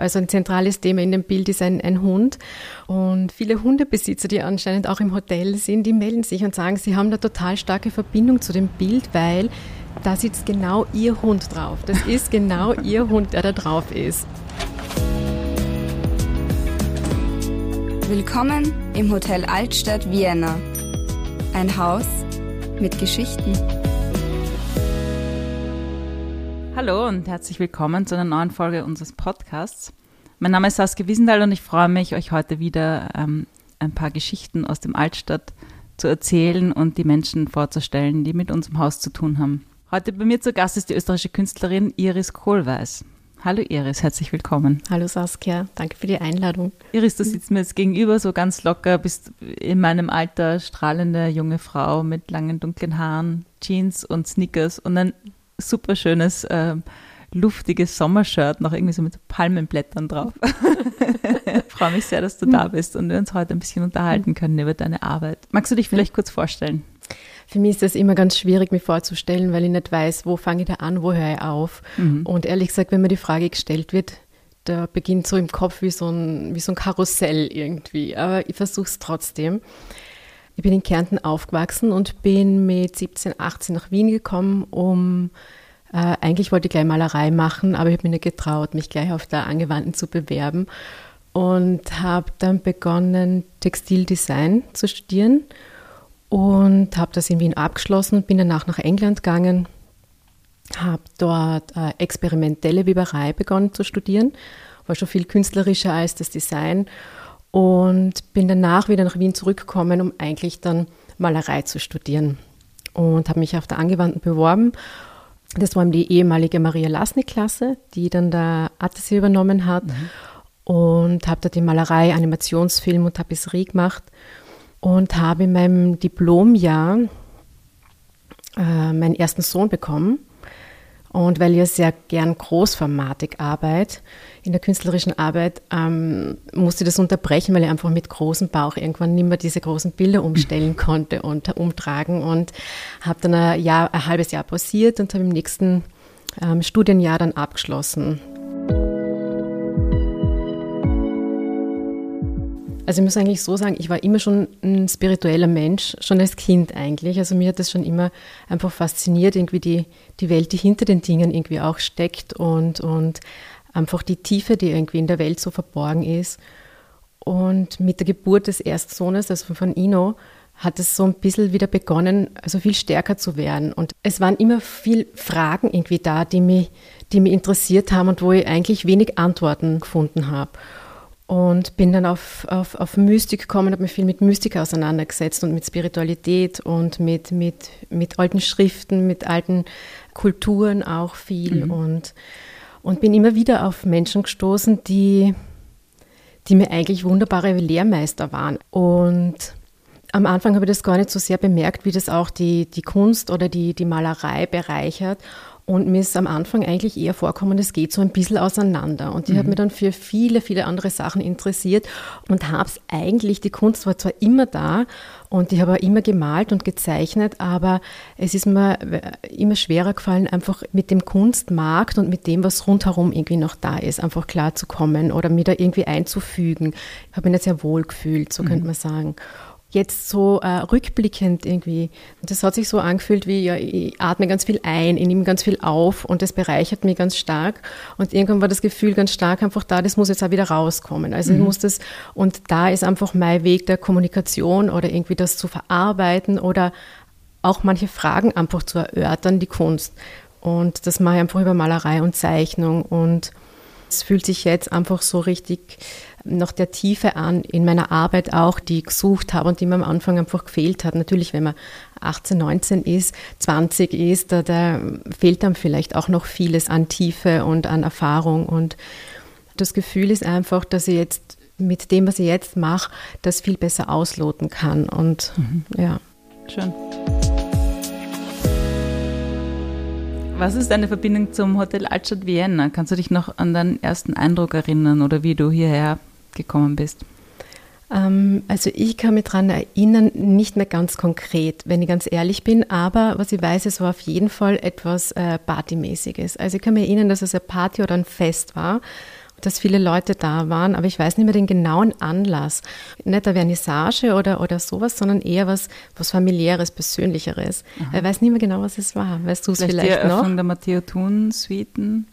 Also ein zentrales Thema in dem Bild ist ein, ein Hund. Und viele Hundebesitzer, die anscheinend auch im Hotel sind, die melden sich und sagen, sie haben eine total starke Verbindung zu dem Bild, weil da sitzt genau ihr Hund drauf. Das ist genau ihr Hund, der da drauf ist. Willkommen im Hotel Altstadt Vienna. Ein Haus mit Geschichten. Hallo und herzlich willkommen zu einer neuen Folge unseres Podcasts. Mein Name ist Saskia Wiesenthal und ich freue mich, euch heute wieder ähm, ein paar Geschichten aus dem Altstadt zu erzählen und die Menschen vorzustellen, die mit unserem Haus zu tun haben. Heute bei mir zu Gast ist die österreichische Künstlerin Iris Kohlweis. Hallo Iris, herzlich willkommen. Hallo Saskia, danke für die Einladung. Iris, du sitzt mir jetzt gegenüber so ganz locker, bist in meinem Alter strahlende junge Frau mit langen dunklen Haaren, Jeans und Sneakers und ein super schönes, äh, luftiges Sommershirt, noch irgendwie so mit Palmenblättern drauf. ich freue mich sehr, dass du da bist und wir uns heute ein bisschen unterhalten können über deine Arbeit. Magst du dich vielleicht kurz vorstellen? Für mich ist das immer ganz schwierig, mich vorzustellen, weil ich nicht weiß, wo fange ich da an, wo höre ich auf. Mhm. Und ehrlich gesagt, wenn mir die Frage gestellt wird, da beginnt so im Kopf wie so ein, wie so ein Karussell irgendwie. Aber ich versuche es trotzdem. Ich bin in Kärnten aufgewachsen und bin mit 17, 18 nach Wien gekommen, um äh, eigentlich wollte ich gleich Malerei machen, aber ich habe mich nicht getraut, mich gleich auf der Angewandten zu bewerben und habe dann begonnen, Textildesign zu studieren und habe das in Wien abgeschlossen und bin danach nach England gegangen, habe dort äh, experimentelle Weberei begonnen zu studieren, war schon viel künstlerischer als das Design und bin danach wieder nach Wien zurückgekommen, um eigentlich dann Malerei zu studieren und habe mich auf der Angewandten beworben. Das war die ehemalige Maria Lasnik-Klasse, die dann der Attesie übernommen hat mhm. und habe da die Malerei, Animationsfilm und Tapisserie gemacht und habe in meinem Diplomjahr äh, meinen ersten Sohn bekommen und weil ich sehr gern großformatig arbeite, in der künstlerischen Arbeit, ähm, musste ich das unterbrechen, weil ich einfach mit großem Bauch irgendwann nicht mehr diese großen Bilder umstellen konnte und umtragen. Und habe dann ein, Jahr, ein halbes Jahr pausiert und habe im nächsten ähm, Studienjahr dann abgeschlossen. Also ich muss eigentlich so sagen, ich war immer schon ein spiritueller Mensch, schon als Kind eigentlich. Also mir hat das schon immer einfach fasziniert, irgendwie die, die Welt, die hinter den Dingen irgendwie auch steckt und, und einfach die Tiefe, die irgendwie in der Welt so verborgen ist. Und mit der Geburt des ersten Sohnes, also von Ino, hat es so ein bisschen wieder begonnen, also viel stärker zu werden. Und es waren immer viel Fragen irgendwie da, die mich, die mich interessiert haben und wo ich eigentlich wenig Antworten gefunden habe und bin dann auf, auf, auf Mystik gekommen, habe mich viel mit Mystik auseinandergesetzt und mit Spiritualität und mit, mit, mit alten Schriften, mit alten Kulturen auch viel mhm. und, und bin immer wieder auf Menschen gestoßen, die, die mir eigentlich wunderbare Lehrmeister waren. Und am Anfang habe ich das gar nicht so sehr bemerkt, wie das auch die, die Kunst oder die, die Malerei bereichert. Und mir ist am Anfang eigentlich eher vorkommen, es geht so ein bisschen auseinander. Und ich mhm. habe mich dann für viele, viele andere Sachen interessiert und habe es eigentlich, die Kunst war zwar immer da und ich habe auch immer gemalt und gezeichnet, aber es ist mir immer schwerer gefallen, einfach mit dem Kunstmarkt und mit dem, was rundherum irgendwie noch da ist, einfach klarzukommen oder mir da irgendwie einzufügen. Ich habe mich nicht sehr wohl gefühlt, so mhm. könnte man sagen jetzt so äh, rückblickend irgendwie. Das hat sich so angefühlt wie, ja, ich atme ganz viel ein, ich nehme ganz viel auf und das bereichert mich ganz stark. Und irgendwann war das Gefühl ganz stark einfach da, das muss jetzt auch wieder rauskommen. Also mhm. ich muss das, und da ist einfach mein Weg der Kommunikation oder irgendwie das zu verarbeiten oder auch manche Fragen einfach zu erörtern, die Kunst. Und das mache ich einfach über Malerei und Zeichnung und es fühlt sich jetzt einfach so richtig nach der Tiefe an in meiner Arbeit auch, die ich gesucht habe und die mir am Anfang einfach gefehlt hat. Natürlich, wenn man 18, 19 ist, 20 ist, da, da fehlt dann vielleicht auch noch vieles an Tiefe und an Erfahrung. Und das Gefühl ist einfach, dass ich jetzt mit dem, was ich jetzt mache, das viel besser ausloten kann. Und mhm. ja. Schön. Was ist deine Verbindung zum Hotel Altstadt Vienna? Kannst du dich noch an deinen ersten Eindruck erinnern oder wie du hierher gekommen bist? Ähm, also ich kann mich daran erinnern, nicht mehr ganz konkret, wenn ich ganz ehrlich bin, aber was ich weiß, es war auf jeden Fall etwas äh, Partymäßiges. Also ich kann mich erinnern, dass es eine Party oder ein Fest war. Dass viele Leute da waren, aber ich weiß nicht mehr den genauen Anlass. Nicht eine Vernissage oder, oder sowas, sondern eher was, was familiäres, persönlicheres. Aha. Ich weiß nicht mehr genau, was es war. Weißt du es vielleicht, vielleicht die Eröffnung noch? der Matteo Thun Suiten?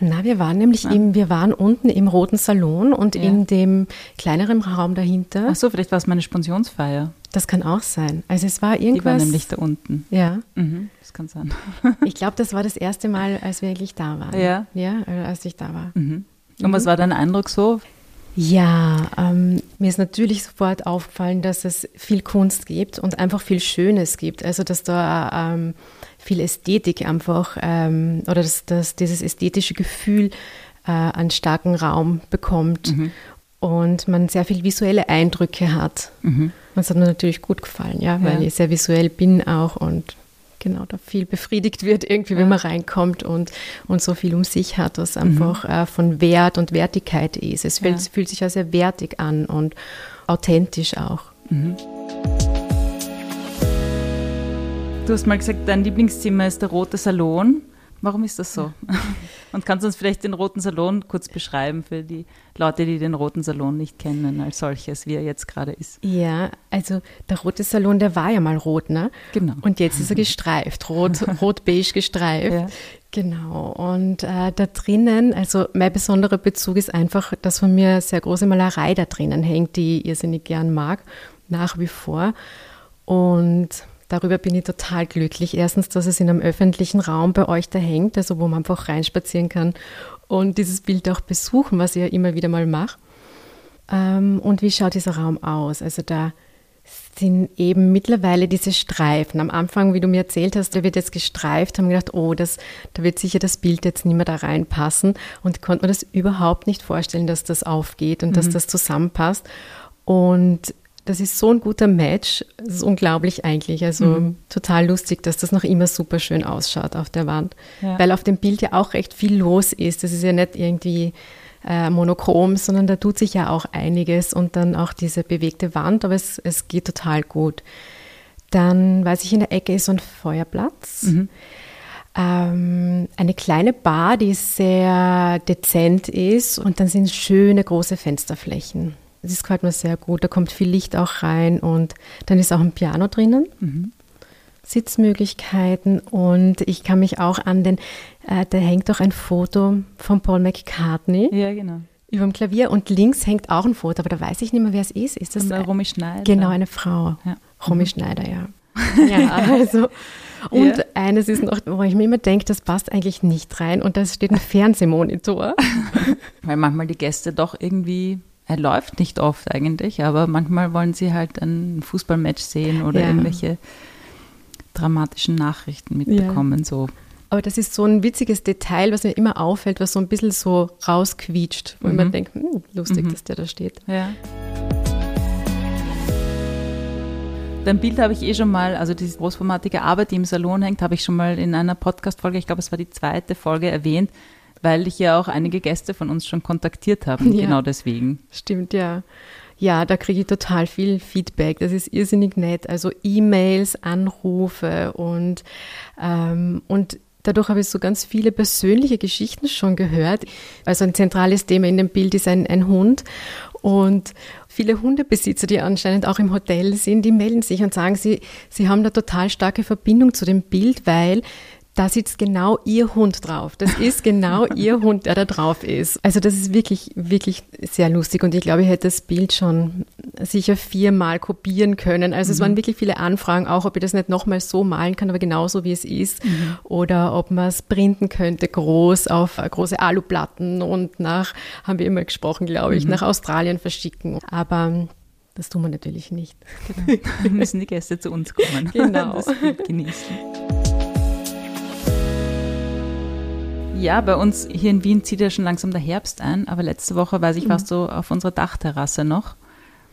Na, wir waren nämlich im, wir waren unten im Roten Salon und ja. in dem kleineren Raum dahinter. Ach so, vielleicht war es meine Spensionsfeier. Das kann auch sein. Also es war irgendwas. Die war nämlich da unten. Ja. Mhm, das kann sein. ich glaube, das war das erste Mal, als wir wirklich da waren. Ja. Ja, als ich da war. Mhm. Und was war dein Eindruck so? Ja, ähm, mir ist natürlich sofort aufgefallen, dass es viel Kunst gibt und einfach viel Schönes gibt. Also dass da ähm, viel Ästhetik einfach ähm, oder dass, dass dieses ästhetische Gefühl äh, einen starken Raum bekommt mhm. und man sehr viel visuelle Eindrücke hat. Mhm. Das hat mir natürlich gut gefallen, ja, weil ja. ich sehr visuell bin auch und genau da viel befriedigt wird, irgendwie, wenn man reinkommt und, und so viel um sich hat, was einfach mhm. äh, von Wert und Wertigkeit ist. Es fühlt, ja. fühlt sich ja sehr wertig an und authentisch auch. Mhm. Du hast mal gesagt, dein Lieblingszimmer ist der rote Salon. Warum ist das so? Und kannst du uns vielleicht den Roten Salon kurz beschreiben für die Leute, die den Roten Salon nicht kennen als solches, wie er jetzt gerade ist? Ja, also der Rote Salon, der war ja mal rot, ne? Genau. Und jetzt ist er gestreift, rot, rot-beige gestreift. Ja. Genau. Und äh, da drinnen, also mein besonderer Bezug ist einfach, dass von mir sehr große Malerei da drinnen hängt, die ich irrsinnig gern mag, nach wie vor. Und Darüber bin ich total glücklich. Erstens, dass es in einem öffentlichen Raum bei euch da hängt, also wo man einfach reinspazieren kann und dieses Bild auch besuchen, was ich ja immer wieder mal mache. Ähm, und wie schaut dieser Raum aus? Also da sind eben mittlerweile diese Streifen. Am Anfang, wie du mir erzählt hast, der wird jetzt gestreift, haben wir gedacht, oh, das, da wird sicher das Bild jetzt nicht mehr da reinpassen und konnte mir das überhaupt nicht vorstellen, dass das aufgeht und mhm. dass das zusammenpasst. Und das ist so ein guter Match. Das ist unglaublich eigentlich. Also mhm. total lustig, dass das noch immer super schön ausschaut auf der Wand. Ja. Weil auf dem Bild ja auch recht viel los ist. Das ist ja nicht irgendwie äh, monochrom, sondern da tut sich ja auch einiges und dann auch diese bewegte Wand, aber es, es geht total gut. Dann weiß ich, in der Ecke ist so ein Feuerplatz. Mhm. Ähm, eine kleine Bar, die sehr dezent ist und dann sind schöne große Fensterflächen. Das gefällt mir sehr gut. Da kommt viel Licht auch rein und dann ist auch ein Piano drinnen. Mhm. Sitzmöglichkeiten und ich kann mich auch an den, äh, da hängt auch ein Foto von Paul McCartney. Ja, genau. Über dem Klavier und links hängt auch ein Foto, aber da weiß ich nicht mehr, wer es ist. Ist das eine, Romy Schneider? Genau, eine Frau. Ja. Romy mhm. Schneider, ja. ja, also. Und ja. eines ist noch, wo ich mir immer denke, das passt eigentlich nicht rein und da steht ein Fernsehmonitor. Weil manchmal die Gäste doch irgendwie er läuft nicht oft eigentlich, aber manchmal wollen sie halt ein Fußballmatch sehen oder ja. irgendwelche dramatischen Nachrichten mitbekommen. Ja. So. Aber das ist so ein witziges Detail, was mir immer auffällt, was so ein bisschen so rausquietscht, wo mhm. man denkt, hm, lustig, mhm. dass der da steht. Ja. Dein Bild habe ich eh schon mal, also diese großformatige Arbeit, die im Salon hängt, habe ich schon mal in einer Podcast-Folge, ich glaube, es war die zweite Folge erwähnt weil ich ja auch einige Gäste von uns schon kontaktiert haben, ja, genau deswegen. Stimmt, ja. Ja, da kriege ich total viel Feedback. Das ist irrsinnig nett. Also E-Mails, Anrufe und, ähm, und dadurch habe ich so ganz viele persönliche Geschichten schon gehört. Also ein zentrales Thema in dem Bild ist ein, ein Hund. Und viele Hundebesitzer, die anscheinend auch im Hotel sind, die melden sich und sagen, sie, sie haben da total starke Verbindung zu dem Bild, weil da sitzt genau ihr Hund drauf. Das ist genau ihr Hund, der da drauf ist. Also das ist wirklich, wirklich sehr lustig und ich glaube, ich hätte das Bild schon sicher viermal kopieren können. Also mhm. es waren wirklich viele Anfragen, auch ob ich das nicht nochmal so malen kann, aber genauso wie es ist. Mhm. Oder ob man es printen könnte, groß auf große Aluplatten und nach, haben wir immer gesprochen, glaube ich, mhm. nach Australien verschicken. Aber das tun wir natürlich nicht. Genau. müssen die Gäste zu uns kommen. Genau. Das genießen. Ja, bei uns hier in Wien zieht ja schon langsam der Herbst ein, aber letzte Woche, weiß ich, warst mhm. du auf unserer Dachterrasse noch.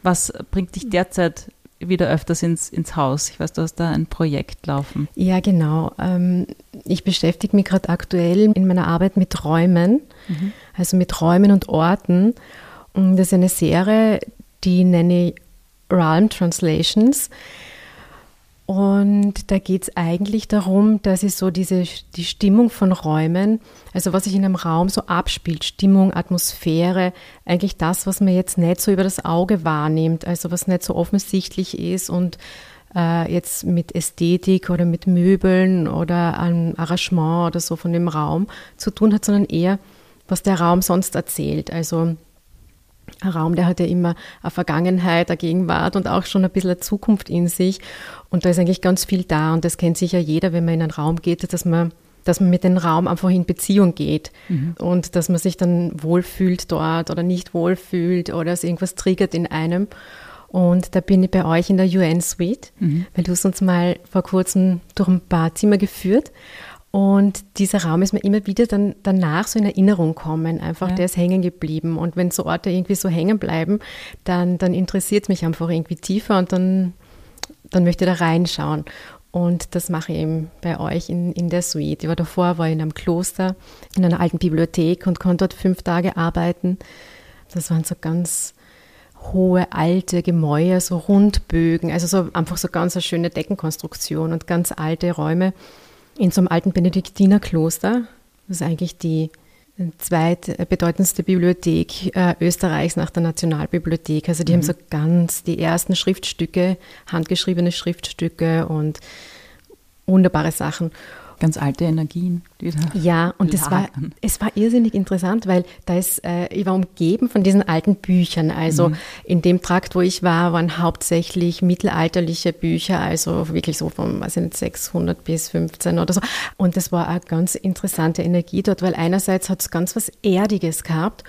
Was bringt dich derzeit wieder öfters ins, ins Haus? Ich weiß, du hast da ein Projekt laufen. Ja, genau. Ähm, ich beschäftige mich gerade aktuell in meiner Arbeit mit Räumen, mhm. also mit Räumen und Orten. Und das ist eine Serie, die nenne ich Realm Translations. Und da geht es eigentlich darum, dass es so diese, die Stimmung von Räumen, also was sich in einem Raum so abspielt, Stimmung, Atmosphäre, eigentlich das, was man jetzt nicht so über das Auge wahrnimmt, also was nicht so offensichtlich ist und äh, jetzt mit Ästhetik oder mit Möbeln oder einem Arrangement oder so von dem Raum zu tun hat, sondern eher, was der Raum sonst erzählt. Also ein Raum, der hat ja immer eine Vergangenheit, eine Gegenwart und auch schon ein bisschen eine Zukunft in sich. Und da ist eigentlich ganz viel da. Und das kennt sicher jeder, wenn man in einen Raum geht, dass man, dass man mit dem Raum einfach in Beziehung geht. Mhm. Und dass man sich dann wohlfühlt dort oder nicht wohlfühlt oder es irgendwas triggert in einem. Und da bin ich bei euch in der UN-Suite, mhm. weil du hast uns mal vor kurzem durch ein paar Zimmer geführt. Und dieser Raum ist mir immer wieder dann danach so in Erinnerung kommen. Einfach, ja. der ist hängen geblieben. Und wenn so Orte irgendwie so hängen bleiben, dann, dann interessiert es mich einfach irgendwie tiefer und dann, dann möchte ich da reinschauen. Und das mache ich eben bei euch in, in der Suite. Ich war davor, war in einem Kloster, in einer alten Bibliothek und konnte dort fünf Tage arbeiten. Das waren so ganz hohe alte Gemäuer, so Rundbögen, also so einfach so ganz eine schöne Deckenkonstruktion und ganz alte Räume in so einem alten Benediktinerkloster. Das ist eigentlich die zweitbedeutendste Bibliothek äh, Österreichs nach der Nationalbibliothek. Also die mhm. haben so ganz die ersten Schriftstücke, handgeschriebene Schriftstücke und wunderbare Sachen ganz alte Energien. Die da ja, und es war, es war irrsinnig interessant, weil da ist, äh, ich war umgeben von diesen alten Büchern. Also mhm. in dem Trakt, wo ich war, waren hauptsächlich mittelalterliche Bücher, also wirklich so von, weiß ich nicht, 600 bis 15 oder so. Und das war eine ganz interessante Energie dort, weil einerseits hat es ganz was Erdiges gehabt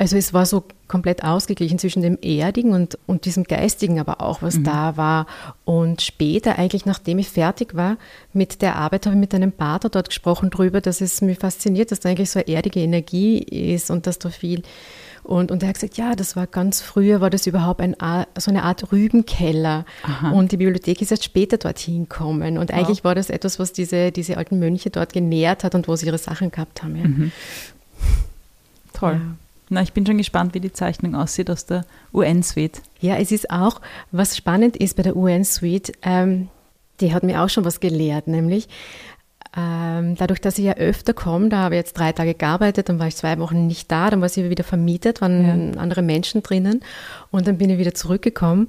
also es war so komplett ausgeglichen zwischen dem Erdigen und, und diesem Geistigen aber auch, was mhm. da war. Und später, eigentlich nachdem ich fertig war mit der Arbeit, habe ich mit einem Pater dort gesprochen darüber, dass es mich fasziniert, dass da eigentlich so eine erdige Energie ist und dass da viel und, und er hat gesagt, ja, das war ganz früher, war das überhaupt ein, so eine Art Rübenkeller. Aha. Und die Bibliothek ist erst später dorthin gekommen. Und eigentlich wow. war das etwas, was diese, diese alten Mönche dort genährt hat und wo sie ihre Sachen gehabt haben. Ja. Mhm. Toll. Ja. Na, ich bin schon gespannt, wie die Zeichnung aussieht aus der UN-Suite. Ja, es ist auch, was spannend ist bei der UN-Suite, ähm, die hat mir auch schon was gelehrt, nämlich ähm, dadurch, dass ich ja öfter komme, da habe ich jetzt drei Tage gearbeitet, dann war ich zwei Wochen nicht da, dann war sie wieder vermietet, waren ja. andere Menschen drinnen und dann bin ich wieder zurückgekommen.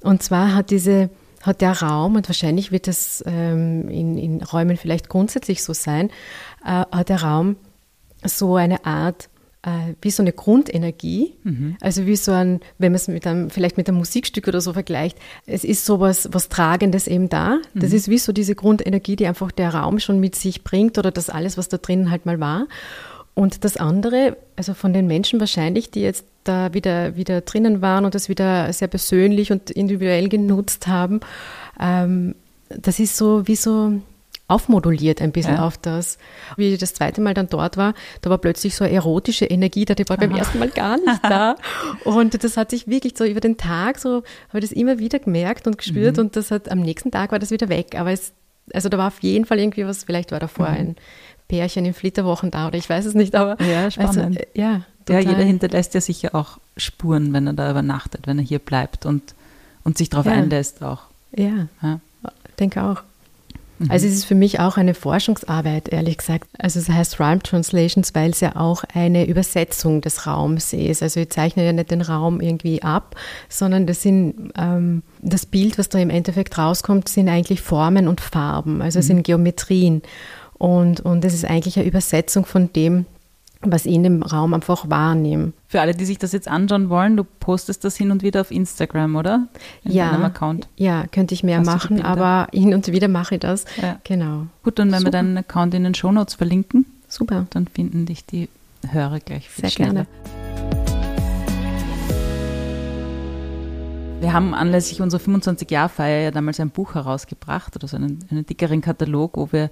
Und zwar hat diese hat der Raum, und wahrscheinlich wird es ähm, in, in Räumen vielleicht grundsätzlich so sein, äh, hat der Raum so eine Art äh, wie so eine Grundenergie, mhm. also wie so ein, wenn man es mit einem, vielleicht mit einem Musikstück oder so vergleicht, es ist sowas was Tragendes eben da. Das mhm. ist wie so diese Grundenergie, die einfach der Raum schon mit sich bringt oder das alles, was da drinnen halt mal war. Und das andere, also von den Menschen wahrscheinlich, die jetzt da wieder, wieder drinnen waren und das wieder sehr persönlich und individuell genutzt haben, ähm, das ist so wie so, aufmoduliert ein bisschen ja. auf das. Wie ich das zweite Mal dann dort war, da war plötzlich so eine erotische Energie da, die war Aha. beim ersten Mal gar nicht da. Und das hat sich wirklich so über den Tag so, habe ich das immer wieder gemerkt und gespürt mhm. und das hat, am nächsten Tag war das wieder weg. Aber es, also da war auf jeden Fall irgendwie was, vielleicht war davor mhm. ein Pärchen in Flitterwochen da oder ich weiß es nicht, aber. Ja, spannend. Also, ja, ja, jeder hinterlässt ja sicher auch Spuren, wenn er da übernachtet, wenn er hier bleibt und, und sich darauf ja. einlässt auch. Ja, ja. denke auch. Mhm. Also es ist für mich auch eine Forschungsarbeit, ehrlich gesagt. Also es heißt Rhyme Translations, weil es ja auch eine Übersetzung des Raums ist. Also ich zeichne ja nicht den Raum irgendwie ab, sondern das sind ähm, das Bild, was da im Endeffekt rauskommt, sind eigentlich Formen und Farben. Also es mhm. sind Geometrien. Und, und es ist eigentlich eine Übersetzung von dem, was ich in dem Raum einfach wahrnehme. Für alle, die sich das jetzt anschauen wollen, du postest das hin und wieder auf Instagram, oder? In ja, Account. ja, könnte ich mehr Hast machen, aber hin und wieder mache ich das. Ja. Genau. Gut, und wenn Super. wir deinen Account in den Shownotes verlinken, Super. dann finden dich die Hörer gleich viel Sehr schneller. gerne. Wir haben anlässlich unserer 25-Jahr-Feier ja damals ein Buch herausgebracht oder so einen, einen dickeren Katalog, wo wir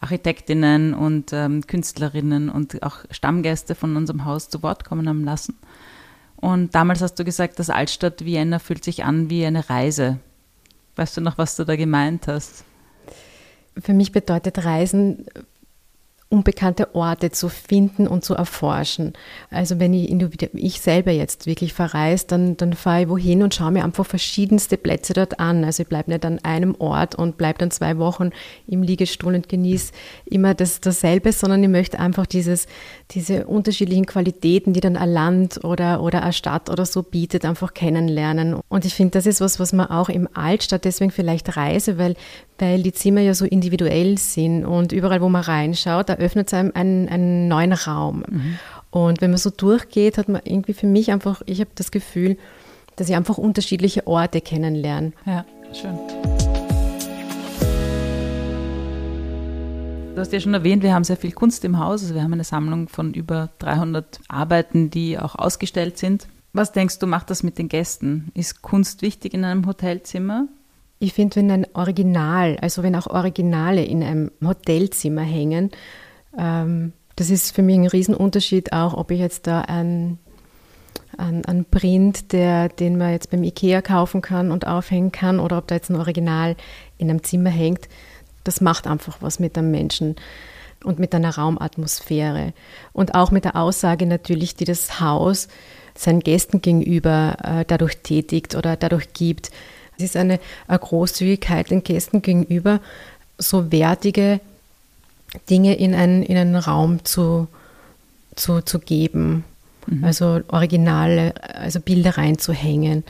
Architektinnen und ähm, Künstlerinnen und auch Stammgäste von unserem Haus zu Wort kommen haben lassen. Und damals hast du gesagt, das Altstadt Vienna fühlt sich an wie eine Reise. Weißt du noch, was du da gemeint hast? Für mich bedeutet Reisen unbekannte Orte zu finden und zu erforschen. Also wenn ich, ich selber jetzt wirklich verreise, dann, dann fahre ich wohin und schaue mir einfach verschiedenste Plätze dort an. Also ich bleibe nicht an einem Ort und bleibe dann zwei Wochen im Liegestuhl und genieße immer das, dasselbe, sondern ich möchte einfach dieses, diese unterschiedlichen Qualitäten, die dann ein Land oder, oder eine Stadt oder so bietet, einfach kennenlernen. Und ich finde, das ist was, was man auch im Altstadt deswegen vielleicht reise, weil, weil die Zimmer ja so individuell sind und überall, wo man reinschaut, da öffnet es einem einen, einen neuen Raum. Mhm. Und wenn man so durchgeht, hat man irgendwie für mich einfach, ich habe das Gefühl, dass ich einfach unterschiedliche Orte kennenlerne. Ja, schön. Du hast ja schon erwähnt, wir haben sehr viel Kunst im Haus. Also wir haben eine Sammlung von über 300 Arbeiten, die auch ausgestellt sind. Was denkst du, macht das mit den Gästen? Ist Kunst wichtig in einem Hotelzimmer? Ich finde, wenn ein Original, also wenn auch Originale in einem Hotelzimmer hängen, ähm, das ist für mich ein Riesenunterschied auch, ob ich jetzt da ein ein, Print, der, den man jetzt beim Ikea kaufen kann und aufhängen kann, oder ob da jetzt ein Original in einem Zimmer hängt, das macht einfach was mit einem Menschen und mit einer Raumatmosphäre. Und auch mit der Aussage natürlich, die das Haus seinen Gästen gegenüber äh, dadurch tätigt oder dadurch gibt. Es ist eine, eine Großzügigkeit den Gästen gegenüber, so wertige Dinge in einen, in einen Raum zu, zu, zu geben. Mhm. Also Originale, also Bilder reinzuhängen,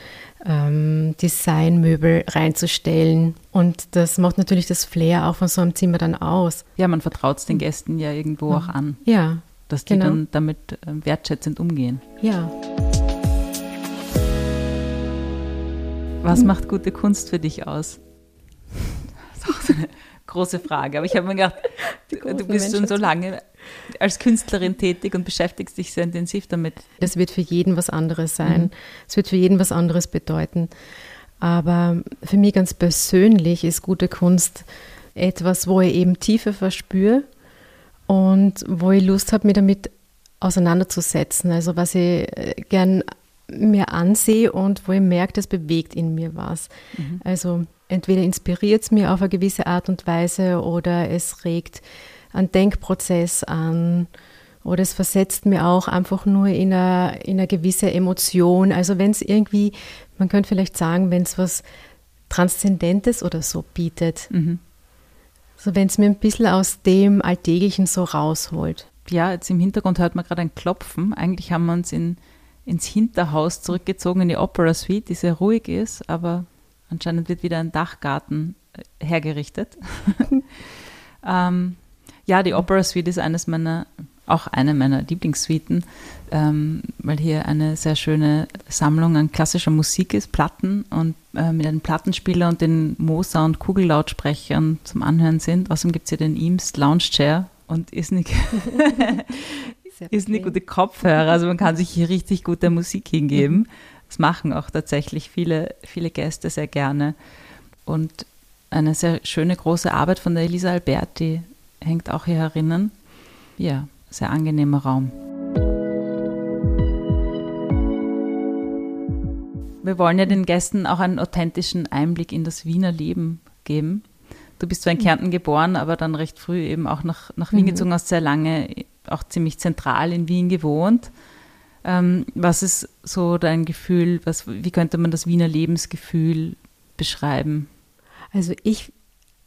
ähm, Designmöbel reinzustellen. Und das macht natürlich das Flair auch von so einem Zimmer dann aus. Ja, man vertraut es den Gästen ja irgendwo auch an. Ja. Dass die genau. dann damit äh, wertschätzend umgehen. Ja. Was macht gute Kunst für dich aus? Das ist auch so eine große Frage. Aber ich habe mir gedacht, du bist schon so lange als Künstlerin tätig und beschäftigst dich sehr intensiv damit. Das wird für jeden was anderes sein. Es mhm. wird für jeden was anderes bedeuten. Aber für mich ganz persönlich ist gute Kunst etwas, wo ich eben Tiefe verspüre und wo ich Lust habe, mich damit auseinanderzusetzen. Also was ich äh, gern mir ansehe und wo ich merke, das bewegt in mir was. Mhm. Also entweder inspiriert es mir auf eine gewisse Art und Weise oder es regt einen Denkprozess an oder es versetzt mir auch einfach nur in eine, in eine gewisse Emotion. Also wenn es irgendwie, man könnte vielleicht sagen, wenn es was Transzendentes oder so bietet. Mhm. So wenn es mir ein bisschen aus dem Alltäglichen so rausholt. Ja, jetzt im Hintergrund hört man gerade ein Klopfen. Eigentlich haben wir uns in, ins Hinterhaus zurückgezogen, in die Opera Suite, die sehr ruhig ist, aber anscheinend wird wieder ein Dachgarten äh, hergerichtet. ähm, ja, die Opera Suite ist eines meiner, auch eine meiner Lieblingssuiten, ähm, weil hier eine sehr schöne Sammlung an klassischer Musik ist, Platten und äh, mit einem Plattenspieler und den Moser und Kugellautsprechern zum Anhören sind. Außerdem gibt es hier den Eames Lounge Chair und ist nicht, ist eine gute Kopfhörer, also man kann sich hier richtig gute Musik hingeben. Das machen auch tatsächlich viele, viele Gäste sehr gerne. Und eine sehr schöne große Arbeit von der Elisa Alberti, hängt auch hier herinnen. Ja, sehr angenehmer Raum. Wir wollen ja den Gästen auch einen authentischen Einblick in das Wiener Leben geben. Du bist zwar in Kärnten geboren, aber dann recht früh eben auch nach, nach Wien mhm. gezogen, hast sehr lange auch ziemlich zentral in Wien gewohnt. Ähm, was ist so dein Gefühl, was, wie könnte man das Wiener Lebensgefühl beschreiben? Also ich,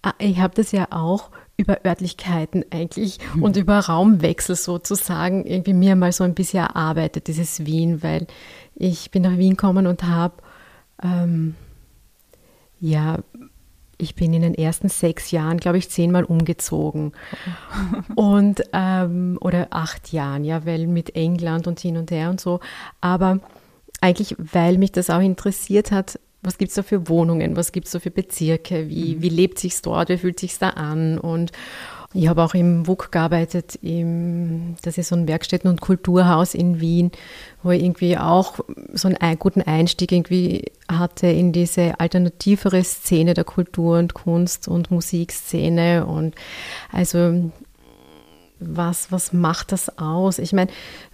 ah, ich habe das ja auch über Örtlichkeiten eigentlich mhm. und über Raumwechsel sozusagen irgendwie mir mal so ein bisschen erarbeitet, dieses Wien, weil ich bin nach Wien gekommen und habe, ähm, ja, ich bin in den ersten sechs Jahren, glaube ich, zehnmal umgezogen. und, ähm, oder acht Jahren, ja, weil mit England und hin und her und so. Aber eigentlich, weil mich das auch interessiert hat, was gibt es da für Wohnungen, was gibt es da für Bezirke, wie, mhm. wie lebt sich dort, wie fühlt sich da an und ich habe auch im WUK gearbeitet, im, das ist so ein Werkstätten- und Kulturhaus in Wien, wo ich irgendwie auch so einen guten Einstieg irgendwie hatte in diese alternativere Szene der Kultur- und Kunst- und Musikszene und also was, was macht das aus? Ich meine,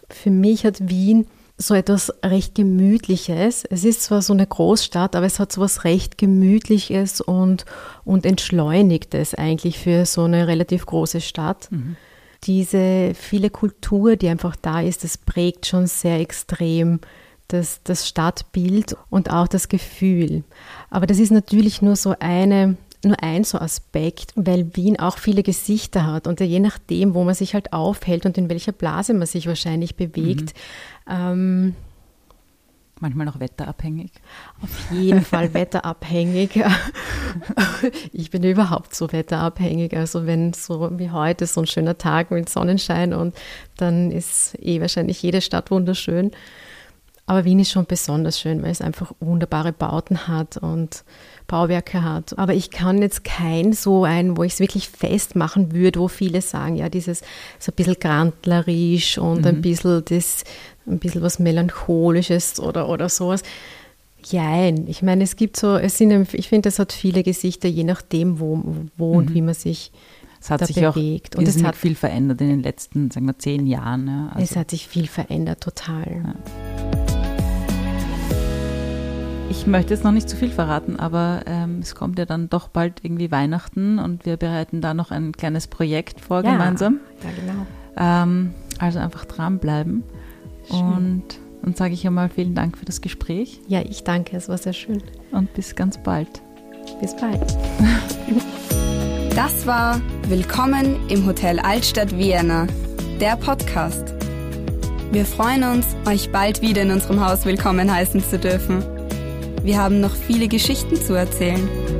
für mich hat Wien so etwas recht Gemütliches. Es ist zwar so eine Großstadt, aber es hat so etwas recht Gemütliches und, und Entschleunigtes eigentlich für so eine relativ große Stadt. Mhm. diese viele Kultur, die einfach da ist, das prägt schon sehr extrem das, das Stadtbild und auch das Gefühl. Aber das ist natürlich nur so eine nur ein so Aspekt, weil Wien auch viele Gesichter hat und je nachdem, wo man sich halt aufhält und in welcher Blase man sich wahrscheinlich bewegt. Mhm. Ähm, Manchmal auch wetterabhängig. Auf jeden Fall wetterabhängig. ich bin überhaupt so wetterabhängig. Also wenn so wie heute so ein schöner Tag mit Sonnenschein und dann ist eh wahrscheinlich jede Stadt wunderschön. Aber Wien ist schon besonders schön, weil es einfach wunderbare Bauten hat und Bauwerke hat. Aber ich kann jetzt kein so ein, wo ich es wirklich festmachen würde, wo viele sagen, ja, dieses so ein bisschen grandlerisch und mhm. ein bisschen das, ein bisschen was Melancholisches oder, oder sowas. Jein. Ich meine, es gibt so, es sind, ich finde, es hat viele Gesichter, je nachdem, wo, wo mhm. und wie man sich es hat sich bewegt. auch und es hat viel verändert in den letzten, sagen wir, zehn Jahren. Ja. Also, es hat sich viel verändert, total. Ja. Ich möchte jetzt noch nicht zu viel verraten, aber ähm, es kommt ja dann doch bald irgendwie Weihnachten und wir bereiten da noch ein kleines Projekt vor ja, gemeinsam. Ja, genau. Ähm, also einfach dranbleiben. Schön. Und dann sage ich einmal vielen Dank für das Gespräch. Ja, ich danke, es war sehr schön. Und bis ganz bald. Bis bald. Das war Willkommen im Hotel Altstadt Vienna, der Podcast. Wir freuen uns, euch bald wieder in unserem Haus willkommen heißen zu dürfen. Wir haben noch viele Geschichten zu erzählen.